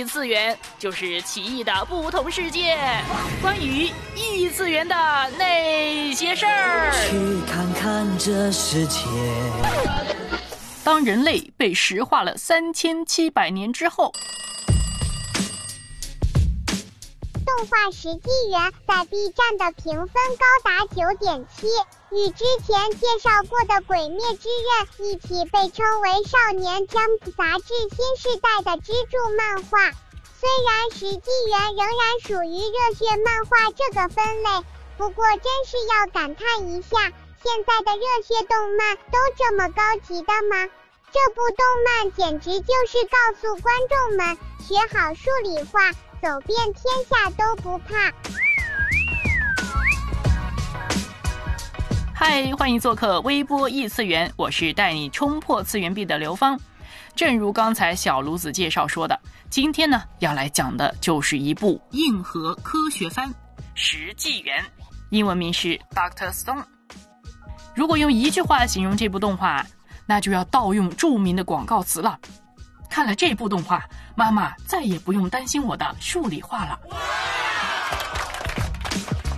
异次元，就是奇异的不同世界，关于异次元的那些事儿。去看看这世界。当人类被石化了三千七百年之后。动画《石纪元》在 B 站的评分高达九点七，与之前介绍过的《鬼灭之刃》一起被称为少年 Jump 杂志新时代的支柱漫画。虽然《石纪元》仍然属于热血漫画这个分类，不过真是要感叹一下，现在的热血动漫都这么高级的吗？这部动漫简直就是告诉观众们，学好数理化。走遍天下都不怕。嗨，欢迎做客微波异次元，我是带你冲破次元壁的刘芳。正如刚才小炉子介绍说的，今天呢要来讲的就是一部硬核科学番《石纪元》，英文名是《Doctor Stone》。如果用一句话形容这部动画，那就要盗用著名的广告词了。看了这部动画。妈妈再也不用担心我的数理化了。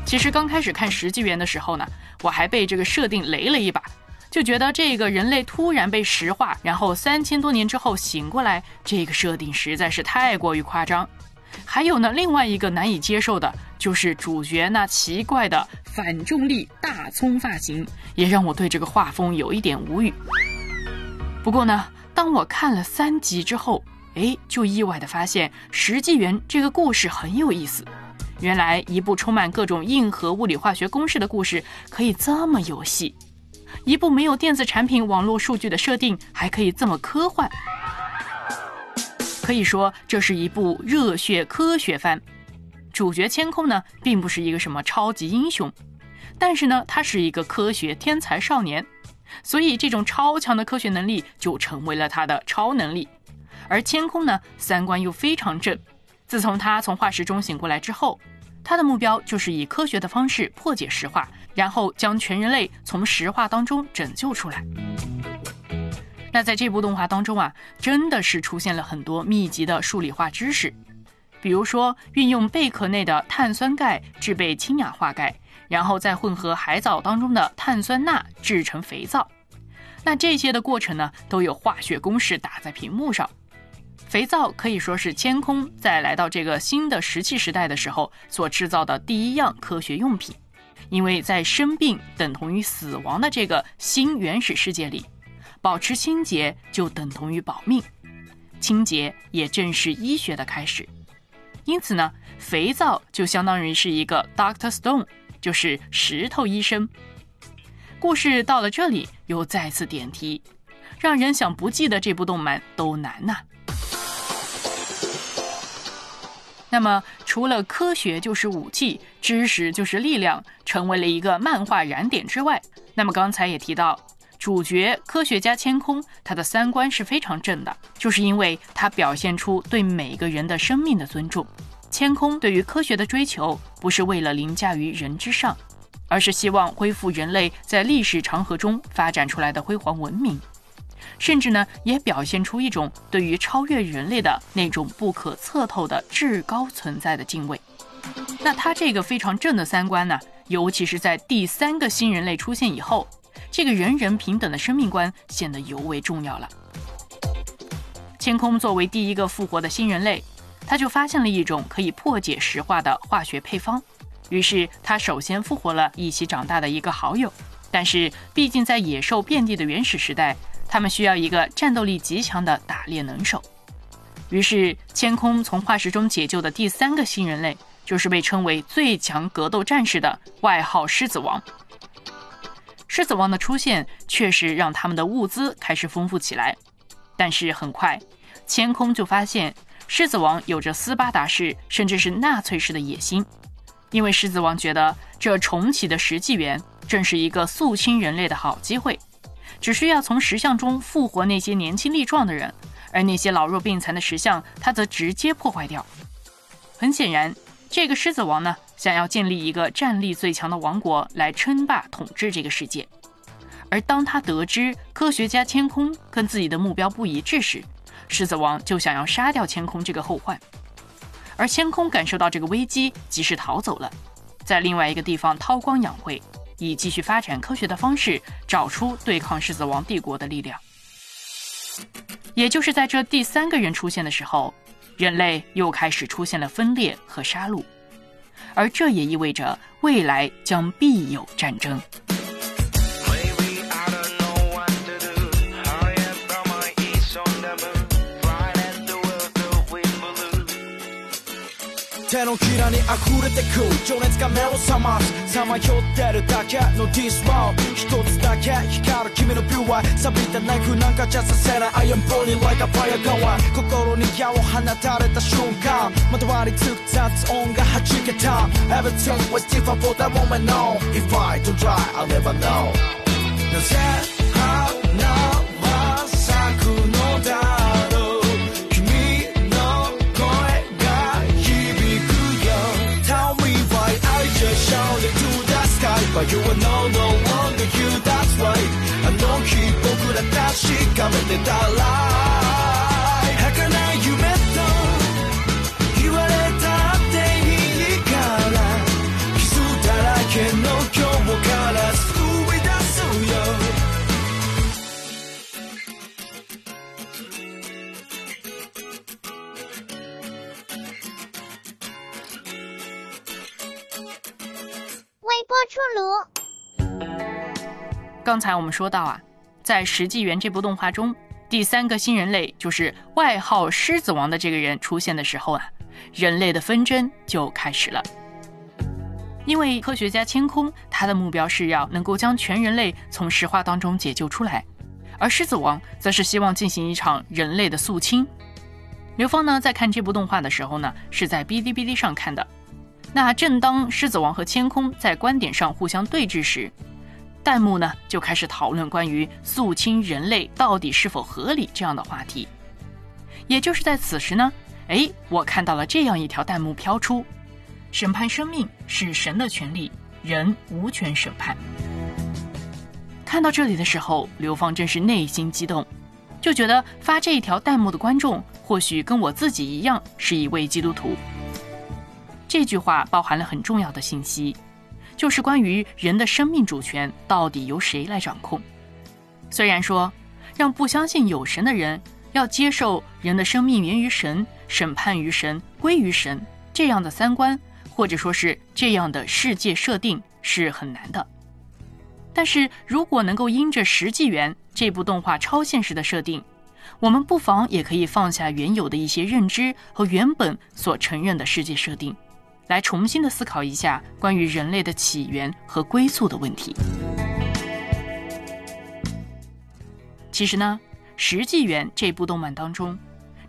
其实刚开始看《石纪元》的时候呢，我还被这个设定雷了一把，就觉得这个人类突然被石化，然后三千多年之后醒过来，这个设定实在是太过于夸张。还有呢，另外一个难以接受的就是主角那奇怪的反重力大葱发型，也让我对这个画风有一点无语。不过呢，当我看了三集之后，哎，就意外的发现《石纪元》这个故事很有意思。原来一部充满各种硬核物理化学公式的故事可以这么游戏，一部没有电子产品网络数据的设定还可以这么科幻。可以说这是一部热血科学番。主角千空呢，并不是一个什么超级英雄，但是呢，他是一个科学天才少年，所以这种超强的科学能力就成为了他的超能力。而千空呢，三观又非常正。自从他从化石中醒过来之后，他的目标就是以科学的方式破解石化，然后将全人类从石化当中拯救出来。那在这部动画当中啊，真的是出现了很多密集的数理化知识，比如说运用贝壳内的碳酸钙制备氢氧化钙，然后再混合海藻当中的碳酸钠制成肥皂。那这些的过程呢，都有化学公式打在屏幕上。肥皂可以说是天空在来到这个新的石器时代的时候所制造的第一样科学用品，因为在生病等同于死亡的这个新原始世界里，保持清洁就等同于保命，清洁也正是医学的开始。因此呢，肥皂就相当于是一个 Doctor Stone，就是石头医生。故事到了这里又再次点题，让人想不记得这部动漫都难呐。那么，除了科学就是武器，知识就是力量，成为了一个漫画燃点之外，那么刚才也提到，主角科学家千空，他的三观是非常正的，就是因为他表现出对每个人的生命的尊重。千空对于科学的追求，不是为了凌驾于人之上，而是希望恢复人类在历史长河中发展出来的辉煌文明。甚至呢，也表现出一种对于超越人类的那种不可测透的至高存在的敬畏。那他这个非常正的三观呢，尤其是在第三个新人类出现以后，这个人人平等的生命观显得尤为重要了。千空作为第一个复活的新人类，他就发现了一种可以破解石化的化学配方，于是他首先复活了一起长大的一个好友。但是，毕竟在野兽遍地的原始时代。他们需要一个战斗力极强的打猎能手，于是千空从化石中解救的第三个新人类，就是被称为最强格斗战士的外号狮子王。狮子王的出现确实让他们的物资开始丰富起来，但是很快，千空就发现狮子王有着斯巴达式甚至是纳粹式的野心，因为狮子王觉得这重启的石纪元正是一个肃清人类的好机会。只需要从石像中复活那些年轻力壮的人，而那些老弱病残的石像，他则直接破坏掉。很显然，这个狮子王呢，想要建立一个战力最强的王国来称霸统治这个世界。而当他得知科学家千空跟自己的目标不一致时，狮子王就想要杀掉千空这个后患。而千空感受到这个危机，及时逃走了，在另外一个地方韬光养晦，以继续发展科学的方式，找出对抗狮子王帝国的力量。也就是在这第三个人出现的时候，人类又开始出现了分裂和杀戮，而这也意味着未来将必有战争。手のひらに溢れてく情熱が目を覚ますさまよってるだけの This world 一つだけ光る君のビュー は錆びたナイフなんかじゃさせない I am burning like a fire going 心に矢を放たれた瞬間まとわりつく雑音が弾けた Everything was different for that moment no If I don't try I'll never know なぜ花は咲くのだは You are no no longer you that's right あの 日僕ら確かめてたら儚い夢と言われたっていいから傷だらけの今日から救い出すよ出炉。刚才我们说到啊， 在《石纪元》这部动画中，第三个新人类就是外号“狮子王”的这个人出现的时候啊，人类的纷争就开始了。因为科学家千空，他的目标是要能够将全人类从石化当中解救出来，而狮子王则是希望进行一场人类的肃清。刘芳呢，在看这部动画的时候呢，是在哔哩哔哩上看的。那正当狮子王和千空在观点上互相对峙时，弹幕呢就开始讨论关于肃清人类到底是否合理这样的话题。也就是在此时呢，哎，我看到了这样一条弹幕飘出：审判生命是神的权利，人无权审判。看到这里的时候，刘芳真是内心激动，就觉得发这一条弹幕的观众或许跟我自己一样是一位基督徒。这句话包含了很重要的信息，就是关于人的生命主权到底由谁来掌控。虽然说，让不相信有神的人要接受人的生命源于神、审判于神、归于神这样的三观，或者说是这样的世界设定是很难的。但是如果能够因着《实纪元》这部动画超现实的设定，我们不妨也可以放下原有的一些认知和原本所承认的世界设定。来重新的思考一下关于人类的起源和归宿的问题。其实呢，《石纪元》这部动漫当中，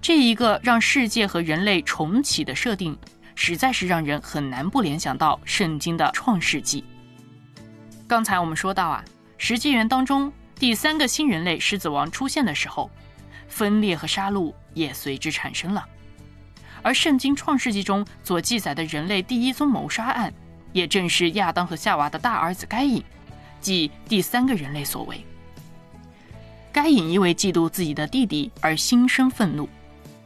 这一个让世界和人类重启的设定，实在是让人很难不联想到圣经的创世纪。刚才我们说到啊，《石纪元》当中第三个新人类狮子王出现的时候，分裂和杀戮也随之产生了。而圣经创世纪中所记载的人类第一宗谋杀案，也正是亚当和夏娃的大儿子该隐，即第三个人类所为。该隐因为嫉妒自己的弟弟而心生愤怒，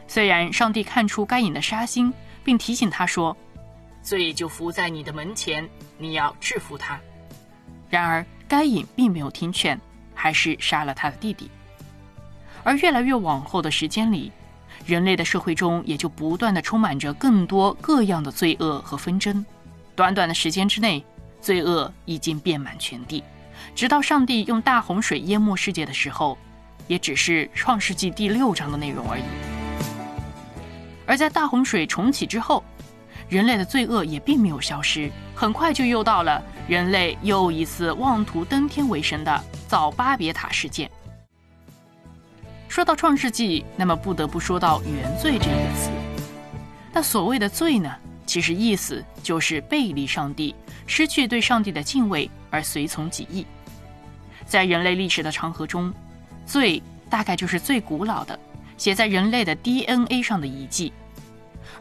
虽然上帝看出该隐的杀心，并提醒他说：“罪就伏在你的门前，你要制服他。”然而该隐并没有听劝，还是杀了他的弟弟。而越来越往后的时间里，人类的社会中也就不断的充满着更多各样的罪恶和纷争，短短的时间之内，罪恶已经遍满全地，直到上帝用大洪水淹没世界的时候，也只是创世纪第六章的内容而已。而在大洪水重启之后，人类的罪恶也并没有消失，很快就又到了人类又一次妄图登天为神的造巴别塔事件。说到创世纪，那么不得不说到原罪这个词。那所谓的罪呢，其实意思就是背离上帝，失去对上帝的敬畏而随从己意。在人类历史的长河中，罪大概就是最古老的写在人类的 DNA 上的遗迹，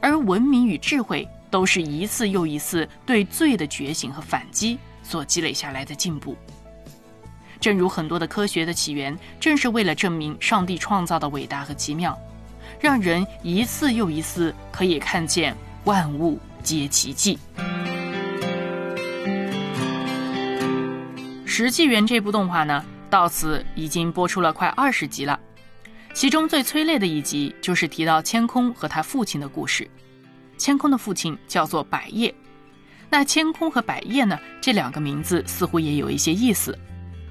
而文明与智慧都是一次又一次对罪的觉醒和反击所积累下来的进步。正如很多的科学的起源，正是为了证明上帝创造的伟大和奇妙，让人一次又一次可以看见万物皆奇迹。《石纪元》这部动画呢，到此已经播出了快二十集了。其中最催泪的一集，就是提到千空和他父亲的故事。千空的父亲叫做百叶，那千空和百叶呢，这两个名字似乎也有一些意思，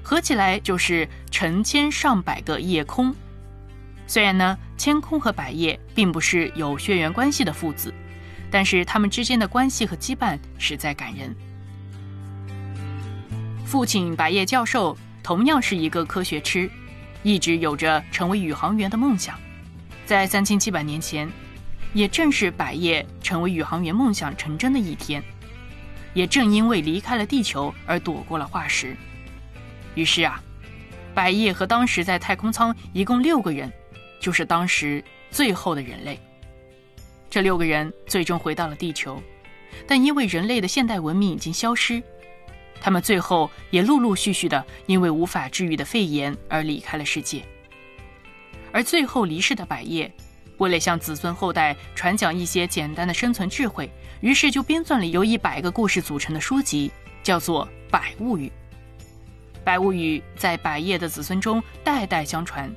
合起来就是成千上百个夜空。虽然呢，千空和百叶并不是有血缘关系的父子，但是他们之间的关系和羁绊实在感人。父亲百叶教授同样是一个科学痴，一直有着成为宇航员的梦想。在三千七百年前，也正是百叶成为宇航员梦想成真的一天。也正因为离开了地球而躲过了化石，于是啊，百叶和当时在太空舱一共六个人，就是当时最后的人类。这六个人最终回到了地球，但因为人类的现代文明已经消失。他们最后也陆陆续续的因为无法治愈的肺炎而离开了世界。而最后离世的百叶，为了向子孙后代传讲一些简单的生存智慧，于是就编撰了由一百个故事组成的书籍，叫做《百物语》。《百物语》在百叶的子孙中代代相传，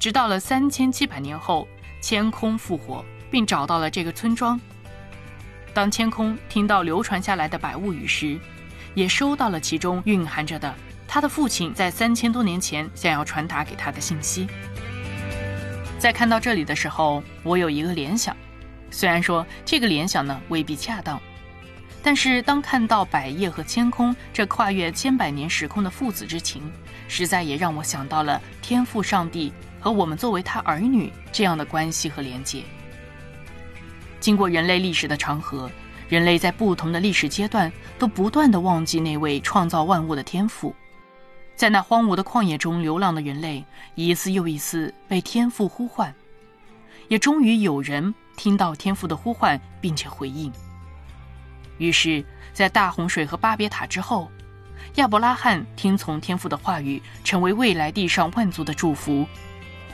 直到了三千七百年后，千空复活，并找到了这个村庄。当千空听到流传下来的《百物语》时，也收到了其中蕴含着的他的父亲在三千多年前想要传达给他的信息。在看到这里的时候，我有一个联想，虽然说这个联想呢未必恰当，但是当看到百叶和千空这跨越千百年时空的父子之情，实在也让我想到了天父上帝和我们作为他儿女这样的关系和连接。经过人类历史的长河。人类在不同的历史阶段都不断的忘记那位创造万物的天赋，在那荒芜的旷野中流浪的人类一次又一次被天父呼唤，也终于有人听到天父的呼唤并且回应。于是，在大洪水和巴别塔之后，亚伯拉罕听从天父的话语，成为未来地上万族的祝福；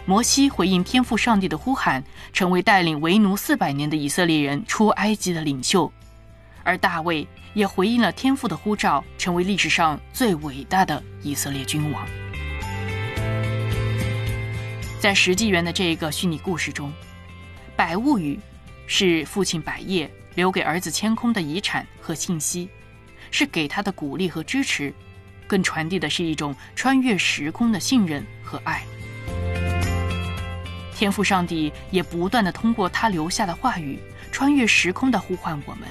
摩西回应天父上帝的呼喊，成为带领为奴四百年的以色列人出埃及的领袖。而大卫也回应了天父的呼召，成为历史上最伟大的以色列君王。在石纪元的这个虚拟故事中，百物语是父亲百叶留给儿子千空的遗产和信息，是给他的鼓励和支持，更传递的是一种穿越时空的信任和爱。天赋上帝也不断的通过他留下的话语，穿越时空的呼唤我们。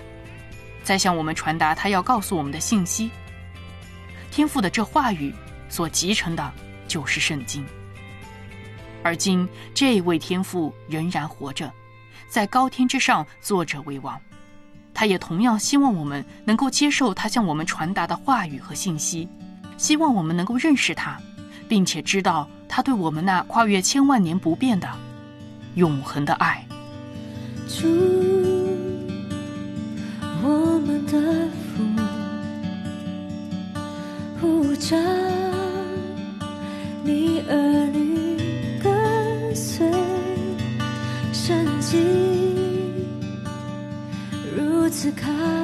在向我们传达他要告诉我们的信息。天赋的这话语所集成的，就是圣经。而今这位天父仍然活着，在高天之上坐着为王。他也同样希望我们能够接受他向我们传达的话语和信息，希望我们能够认识他，并且知道他对我们那跨越千万年不变的永恒的爱。我们的父，圣经，如此靠。